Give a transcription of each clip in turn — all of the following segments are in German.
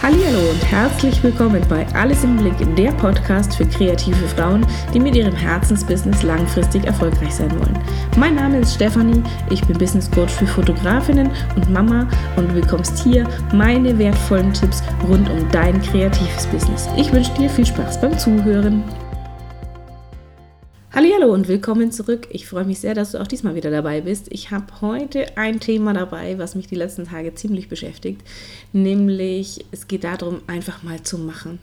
Hallo und herzlich willkommen bei Alles im Blick, der Podcast für kreative Frauen, die mit ihrem Herzensbusiness langfristig erfolgreich sein wollen. Mein Name ist Stefanie, ich bin Business Coach für Fotografinnen und Mama und du bekommst hier meine wertvollen Tipps rund um dein kreatives Business. Ich wünsche dir viel Spaß beim Zuhören. Hallo und willkommen zurück. Ich freue mich sehr, dass du auch diesmal wieder dabei bist. Ich habe heute ein Thema dabei, was mich die letzten Tage ziemlich beschäftigt, nämlich es geht darum, einfach mal zu machen.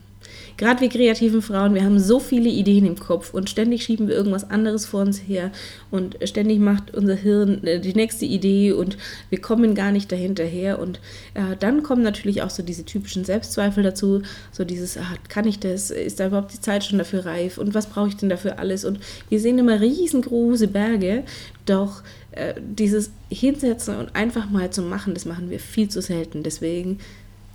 Gerade wir kreativen Frauen, wir haben so viele Ideen im Kopf und ständig schieben wir irgendwas anderes vor uns her und ständig macht unser Hirn äh, die nächste Idee und wir kommen gar nicht dahinterher. Und äh, dann kommen natürlich auch so diese typischen Selbstzweifel dazu, so dieses, ah, kann ich das, ist da überhaupt die Zeit schon dafür reif und was brauche ich denn dafür alles? Und wir sehen immer riesengroße Berge, doch äh, dieses Hinsetzen und einfach mal zu machen, das machen wir viel zu selten. Deswegen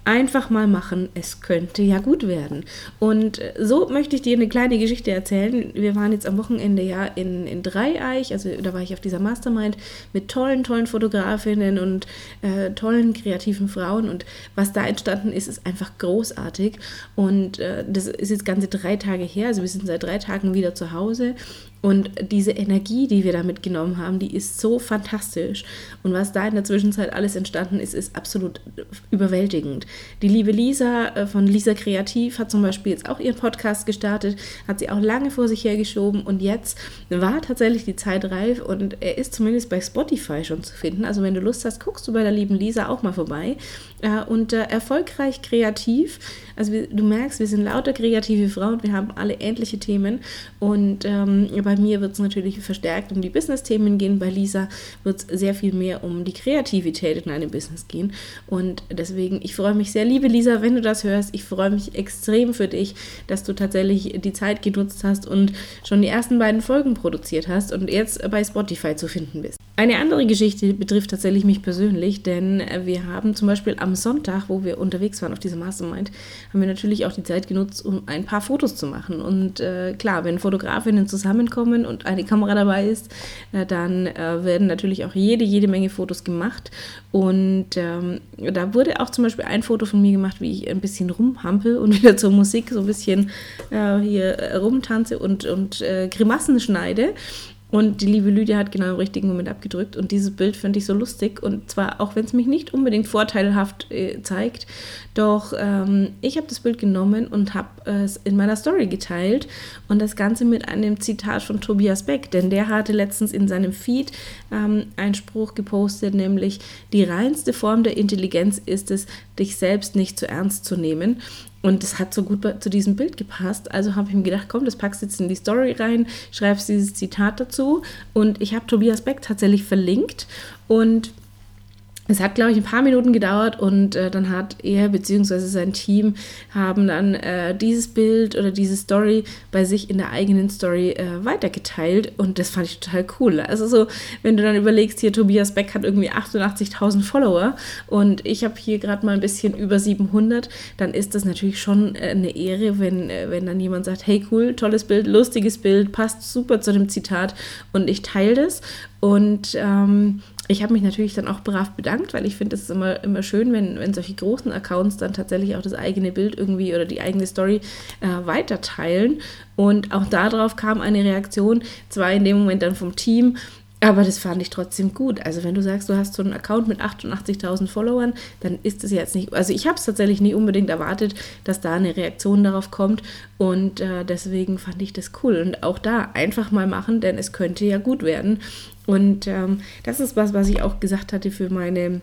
Einfach mal machen, es könnte ja gut werden. Und so möchte ich dir eine kleine Geschichte erzählen. Wir waren jetzt am Wochenende ja in, in Dreieich, also da war ich auf dieser Mastermind mit tollen, tollen Fotografinnen und äh, tollen kreativen Frauen. Und was da entstanden ist, ist einfach großartig. Und äh, das ist jetzt ganze drei Tage her, also wir sind seit drei Tagen wieder zu Hause. Und diese Energie, die wir da mitgenommen haben, die ist so fantastisch. Und was da in der Zwischenzeit alles entstanden ist, ist absolut überwältigend. Die liebe Lisa äh, von Lisa Kreativ hat zum Beispiel jetzt auch ihren Podcast gestartet, hat sie auch lange vor sich hergeschoben und jetzt war tatsächlich die Zeit reif und er ist zumindest bei Spotify schon zu finden. Also wenn du Lust hast, guckst du bei der lieben Lisa auch mal vorbei. Äh, und äh, erfolgreich kreativ, also du merkst, wir sind lauter kreative Frauen, wir haben alle ähnliche Themen und ähm, bei mir wird es natürlich verstärkt um die Business-Themen gehen. Bei Lisa wird es sehr viel mehr um die Kreativität in einem Business gehen. Und deswegen, ich freue mich sehr, liebe Lisa, wenn du das hörst. Ich freue mich extrem für dich, dass du tatsächlich die Zeit genutzt hast und schon die ersten beiden Folgen produziert hast und jetzt bei Spotify zu finden bist. Eine andere Geschichte betrifft tatsächlich mich persönlich, denn wir haben zum Beispiel am Sonntag, wo wir unterwegs waren auf dieser Mastermind, haben wir natürlich auch die Zeit genutzt, um ein paar Fotos zu machen. Und äh, klar, wenn Fotografinnen zusammenkommen, kommen und eine Kamera dabei ist, äh, dann äh, werden natürlich auch jede, jede Menge Fotos gemacht. Und ähm, da wurde auch zum Beispiel ein Foto von mir gemacht, wie ich ein bisschen rumhampel und wieder zur Musik so ein bisschen äh, hier rumtanze und, und äh, Grimassen schneide. Und die liebe Lydia hat genau im richtigen Moment abgedrückt. Und dieses Bild fand ich so lustig. Und zwar, auch wenn es mich nicht unbedingt vorteilhaft äh, zeigt, doch ähm, ich habe das Bild genommen und habe es in meiner Story geteilt. Und das Ganze mit einem Zitat von Tobias Beck. Denn der hatte letztens in seinem Feed ähm, einen Spruch gepostet, nämlich, die reinste Form der Intelligenz ist es, dich selbst nicht zu ernst zu nehmen. Und das hat so gut zu diesem Bild gepasst. Also habe ich mir gedacht, komm, das packst du jetzt in die Story rein, schreibst dieses Zitat dazu. Und ich habe Tobias Beck tatsächlich verlinkt. Und es hat, glaube ich, ein paar Minuten gedauert und äh, dann hat er bzw. sein Team haben dann äh, dieses Bild oder diese Story bei sich in der eigenen Story äh, weitergeteilt und das fand ich total cool. Also so, wenn du dann überlegst, hier Tobias Beck hat irgendwie 88.000 Follower und ich habe hier gerade mal ein bisschen über 700, dann ist das natürlich schon äh, eine Ehre, wenn, äh, wenn dann jemand sagt, hey cool, tolles Bild, lustiges Bild, passt super zu dem Zitat und ich teile das und ähm, ich habe mich natürlich dann auch brav bedankt, weil ich finde, es ist immer, immer schön, wenn, wenn solche großen Accounts dann tatsächlich auch das eigene Bild irgendwie oder die eigene Story äh, weiter teilen. Und auch darauf kam eine Reaktion, zwar in dem Moment dann vom Team, aber das fand ich trotzdem gut. Also wenn du sagst, du hast so einen Account mit 88.000 Followern, dann ist es jetzt nicht, also ich habe es tatsächlich nicht unbedingt erwartet, dass da eine Reaktion darauf kommt und äh, deswegen fand ich das cool. Und auch da einfach mal machen, denn es könnte ja gut werden. Und ähm, das ist was, was ich auch gesagt hatte für meine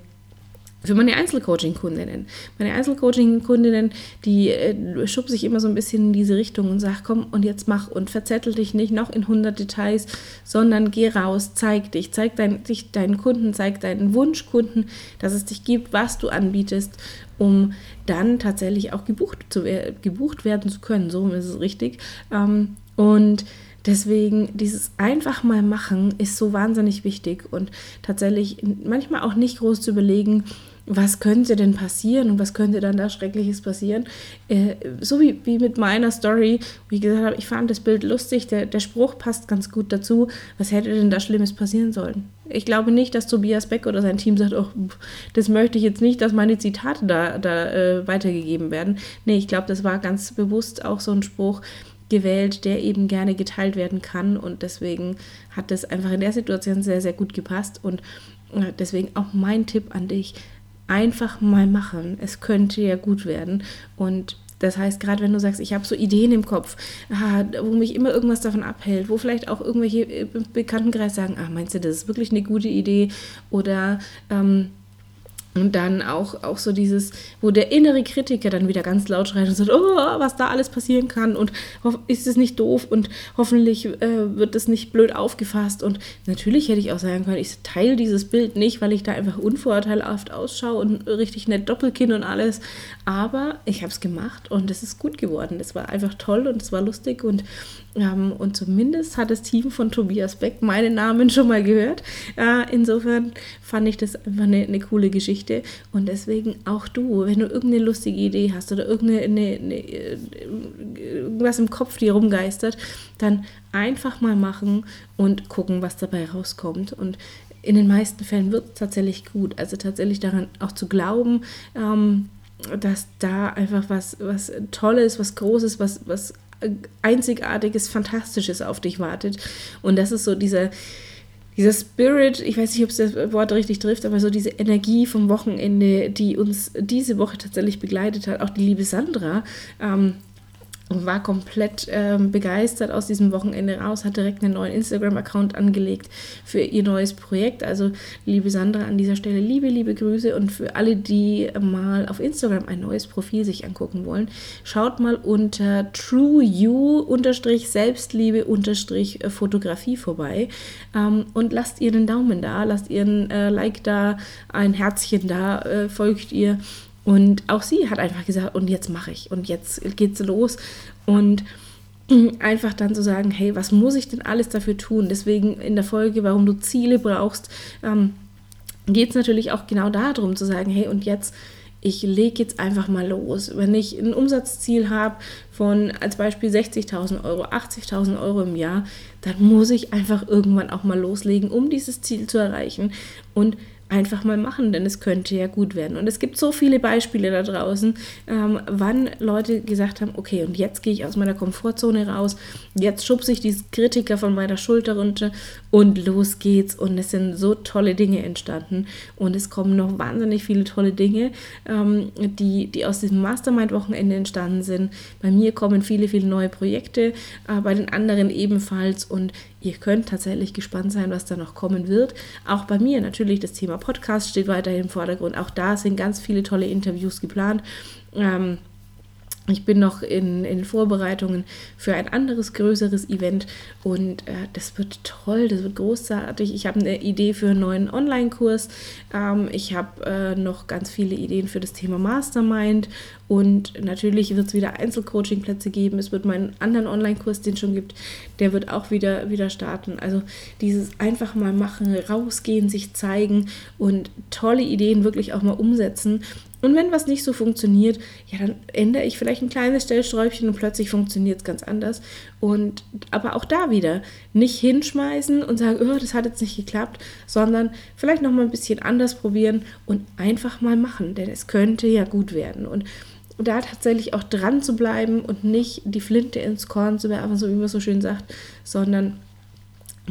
für meine Einzelcoaching-Kundinnen. Meine Einzelcoaching-Kundinnen, die äh, schubse ich immer so ein bisschen in diese Richtung und sage, komm und jetzt mach und verzettel dich nicht noch in 100 Details, sondern geh raus, zeig dich, zeig dein, dich deinen Kunden, zeig deinen Wunschkunden, dass es dich gibt, was du anbietest, um dann tatsächlich auch gebucht, zu, gebucht werden zu können. So ist es richtig. Ähm, und Deswegen dieses einfach mal machen ist so wahnsinnig wichtig und tatsächlich manchmal auch nicht groß zu überlegen, was könnte denn passieren und was könnte dann da Schreckliches passieren. Äh, so wie, wie mit meiner Story, wo ich gesagt habe, ich fand das Bild lustig, der, der Spruch passt ganz gut dazu. Was hätte denn da Schlimmes passieren sollen? Ich glaube nicht, dass Tobias Beck oder sein Team sagt, oh, das möchte ich jetzt nicht, dass meine Zitate da, da äh, weitergegeben werden. Nee, ich glaube, das war ganz bewusst auch so ein Spruch, gewählt, der eben gerne geteilt werden kann. Und deswegen hat das einfach in der Situation sehr, sehr gut gepasst. Und äh, deswegen auch mein Tipp an dich, einfach mal machen. Es könnte ja gut werden. Und das heißt, gerade wenn du sagst, ich habe so Ideen im Kopf, ah, wo mich immer irgendwas davon abhält, wo vielleicht auch irgendwelche äh, Bekanntenkreis sagen, ah, meinst du, das ist wirklich eine gute Idee? Oder ähm, und dann auch, auch so dieses, wo der innere Kritiker dann wieder ganz laut schreit und sagt, oh, was da alles passieren kann und ist es nicht doof und hoffentlich äh, wird es nicht blöd aufgefasst. Und natürlich hätte ich auch sagen können, ich teile dieses Bild nicht, weil ich da einfach unvorteilhaft ausschaue und richtig nett Doppelkinn und alles. Aber ich habe es gemacht und es ist gut geworden. Es war einfach toll und es war lustig und ähm, und zumindest hat das Team von Tobias Beck meinen Namen schon mal gehört. Äh, insofern fand ich das einfach eine, eine, coole Geschichte. Und deswegen auch du, wenn du irgendeine lustige Idee hast oder irgendeine, eine, eine, irgendwas im Kopf dir rumgeistert, dann einfach mal machen und gucken, was dabei rauskommt. Und in den meisten Fällen wird es tatsächlich gut. Also tatsächlich daran auch zu glauben, ähm, dass da einfach was, was Tolles, was Großes, was, was Einzigartiges, Fantastisches auf dich wartet. Und das ist so dieser, dieser Spirit, ich weiß nicht, ob es das Wort richtig trifft, aber so diese Energie vom Wochenende, die uns diese Woche tatsächlich begleitet hat. Auch die liebe Sandra ähm, und war komplett ähm, begeistert aus diesem Wochenende raus, hat direkt einen neuen Instagram-Account angelegt für ihr neues Projekt. Also, liebe Sandra, an dieser Stelle liebe, liebe Grüße und für alle, die mal auf Instagram ein neues Profil sich angucken wollen, schaut mal unter trueyou-selbstliebe-fotografie vorbei ähm, und lasst ihr einen Daumen da, lasst ihr ein äh, Like da, ein Herzchen da, äh, folgt ihr und auch sie hat einfach gesagt, und jetzt mache ich und jetzt geht's los. Und einfach dann zu sagen, hey, was muss ich denn alles dafür tun? Deswegen in der Folge, warum du Ziele brauchst, ähm, geht es natürlich auch genau darum zu sagen, hey, und jetzt, ich lege jetzt einfach mal los. Wenn ich ein Umsatzziel habe von als Beispiel 60.000 Euro, 80.000 Euro im Jahr, dann muss ich einfach irgendwann auch mal loslegen, um dieses Ziel zu erreichen. Und einfach mal machen, denn es könnte ja gut werden. Und es gibt so viele Beispiele da draußen, ähm, wann Leute gesagt haben, okay, und jetzt gehe ich aus meiner Komfortzone raus, jetzt schubse ich diese Kritiker von meiner Schulter runter und los geht's. Und es sind so tolle Dinge entstanden und es kommen noch wahnsinnig viele tolle Dinge, ähm, die, die aus diesem Mastermind-Wochenende entstanden sind. Bei mir kommen viele, viele neue Projekte, äh, bei den anderen ebenfalls und ihr könnt tatsächlich gespannt sein, was da noch kommen wird. Auch bei mir natürlich das Thema Podcast steht weiterhin im Vordergrund. Auch da sind ganz viele tolle Interviews geplant. Ähm, ich bin noch in, in Vorbereitungen für ein anderes, größeres Event und äh, das wird toll, das wird großartig. Ich habe eine Idee für einen neuen Online-Kurs. Ähm, ich habe äh, noch ganz viele Ideen für das Thema Mastermind und natürlich wird es wieder Einzelcoaching-Plätze geben. Es wird meinen anderen Online-Kurs, den es schon gibt, der wird auch wieder, wieder starten. Also dieses einfach mal machen, rausgehen, sich zeigen und tolle Ideen wirklich auch mal umsetzen. Und wenn was nicht so funktioniert, ja, dann ändere ich vielleicht ein kleines Stellsträubchen und plötzlich funktioniert es ganz anders. Und aber auch da wieder nicht hinschmeißen und sagen, oh, das hat jetzt nicht geklappt, sondern vielleicht noch mal ein bisschen anders probieren und einfach mal machen, denn es könnte ja gut werden. Und da tatsächlich auch dran zu bleiben und nicht die Flinte ins Korn zu werfen, so wie man so schön sagt, sondern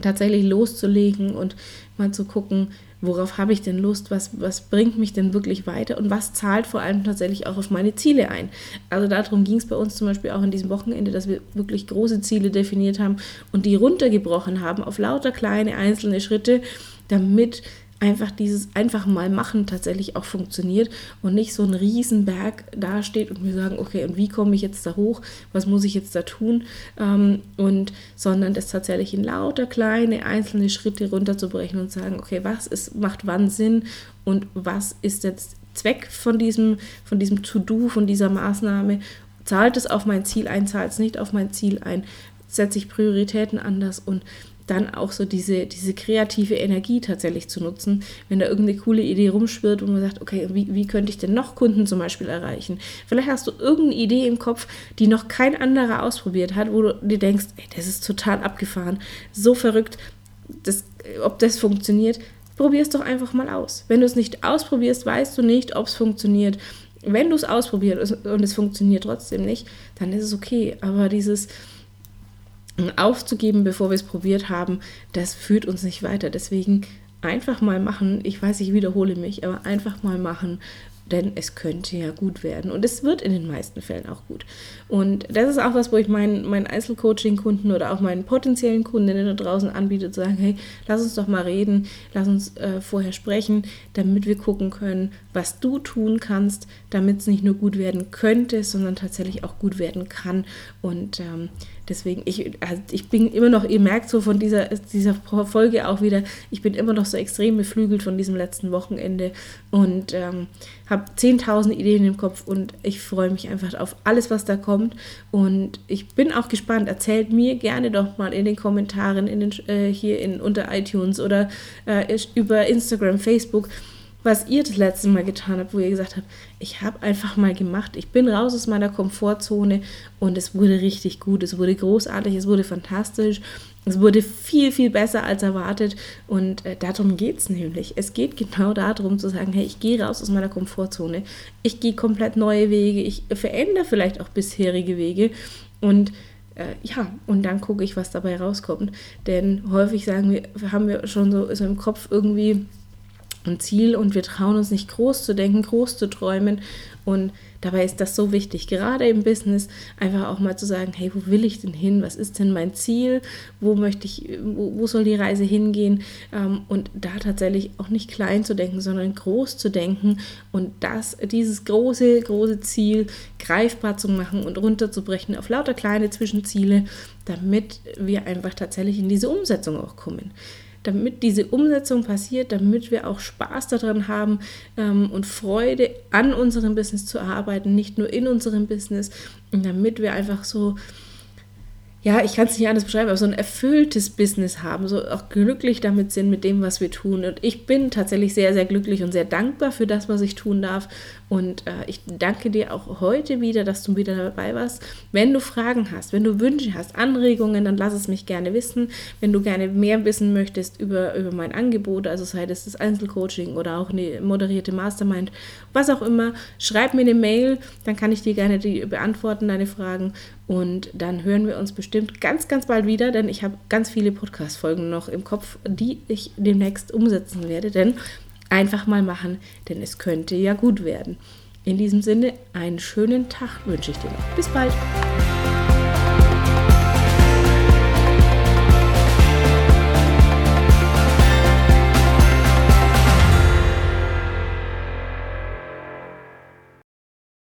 tatsächlich loszulegen und mal zu gucken, worauf habe ich denn Lust, was, was bringt mich denn wirklich weiter und was zahlt vor allem tatsächlich auch auf meine Ziele ein. Also darum ging es bei uns zum Beispiel auch in diesem Wochenende, dass wir wirklich große Ziele definiert haben und die runtergebrochen haben auf lauter kleine einzelne Schritte, damit einfach dieses einfach mal machen tatsächlich auch funktioniert und nicht so ein Riesenberg dasteht und wir sagen, okay, und wie komme ich jetzt da hoch, was muss ich jetzt da tun? Ähm, und sondern das tatsächlich in lauter kleine einzelne Schritte runterzubrechen und sagen, okay, was ist, macht wann Sinn und was ist jetzt Zweck von diesem, von diesem To-Do, von dieser Maßnahme, zahlt es auf mein Ziel ein, zahlt es nicht auf mein Ziel ein, setze ich Prioritäten anders und dann auch so diese, diese kreative Energie tatsächlich zu nutzen, wenn da irgendeine coole Idee rumschwirrt und man sagt, okay, wie, wie könnte ich denn noch Kunden zum Beispiel erreichen? Vielleicht hast du irgendeine Idee im Kopf, die noch kein anderer ausprobiert hat, wo du dir denkst, ey, das ist total abgefahren, so verrückt, das, ob das funktioniert. Probier es doch einfach mal aus. Wenn du es nicht ausprobierst, weißt du nicht, ob es funktioniert. Wenn du es ausprobierst und es funktioniert trotzdem nicht, dann ist es okay. Aber dieses, aufzugeben, bevor wir es probiert haben, das führt uns nicht weiter. Deswegen einfach mal machen. Ich weiß, ich wiederhole mich, aber einfach mal machen denn es könnte ja gut werden. Und es wird in den meisten Fällen auch gut. Und das ist auch was, wo ich meinen, meinen Einzelcoaching-Kunden oder auch meinen potenziellen Kundinnen da draußen anbiete, zu sagen, hey, lass uns doch mal reden, lass uns äh, vorher sprechen, damit wir gucken können, was du tun kannst, damit es nicht nur gut werden könnte, sondern tatsächlich auch gut werden kann. Und ähm, deswegen, ich, also ich bin immer noch, ihr merkt so von dieser, dieser Folge auch wieder, ich bin immer noch so extrem beflügelt von diesem letzten Wochenende und ähm, habe 10.000 Ideen im Kopf und ich freue mich einfach auf alles, was da kommt. Und ich bin auch gespannt. Erzählt mir gerne doch mal in den Kommentaren, in den, äh, hier in, unter iTunes oder äh, über Instagram, Facebook, was ihr das letzte Mal getan habt, wo ihr gesagt habt, ich habe einfach mal gemacht, ich bin raus aus meiner Komfortzone und es wurde richtig gut, es wurde großartig, es wurde fantastisch, es wurde viel, viel besser als erwartet und äh, darum geht es nämlich. Es geht genau darum zu sagen, hey, ich gehe raus aus meiner Komfortzone, ich gehe komplett neue Wege, ich verändere vielleicht auch bisherige Wege und äh, ja, und dann gucke ich, was dabei rauskommt. Denn häufig sagen wir, haben wir schon so, so im Kopf irgendwie, ein Ziel und wir trauen uns nicht groß zu denken, groß zu träumen. Und dabei ist das so wichtig, gerade im Business, einfach auch mal zu sagen, hey, wo will ich denn hin? Was ist denn mein Ziel? Wo möchte ich, wo, wo soll die Reise hingehen? Ähm, und da tatsächlich auch nicht klein zu denken, sondern groß zu denken und das, dieses große, große Ziel greifbar zu machen und runterzubrechen auf lauter kleine Zwischenziele, damit wir einfach tatsächlich in diese Umsetzung auch kommen damit diese Umsetzung passiert, damit wir auch Spaß daran haben ähm, und Freude an unserem Business zu arbeiten, nicht nur in unserem Business, damit wir einfach so ja, ich kann es nicht anders beschreiben, aber so ein erfülltes Business haben, so auch glücklich damit sind mit dem, was wir tun. Und ich bin tatsächlich sehr, sehr glücklich und sehr dankbar für das, was ich tun darf. Und äh, ich danke dir auch heute wieder, dass du wieder dabei warst. Wenn du Fragen hast, wenn du Wünsche hast, Anregungen, dann lass es mich gerne wissen. Wenn du gerne mehr wissen möchtest über, über mein Angebot, also sei es das Einzelcoaching oder auch eine moderierte Mastermind, was auch immer, schreib mir eine Mail, dann kann ich dir gerne die beantworten, deine Fragen. Und dann hören wir uns bestimmt ganz, ganz bald wieder, denn ich habe ganz viele Podcast-Folgen noch im Kopf, die ich demnächst umsetzen werde. Denn einfach mal machen, denn es könnte ja gut werden. In diesem Sinne, einen schönen Tag wünsche ich dir noch. Bis bald.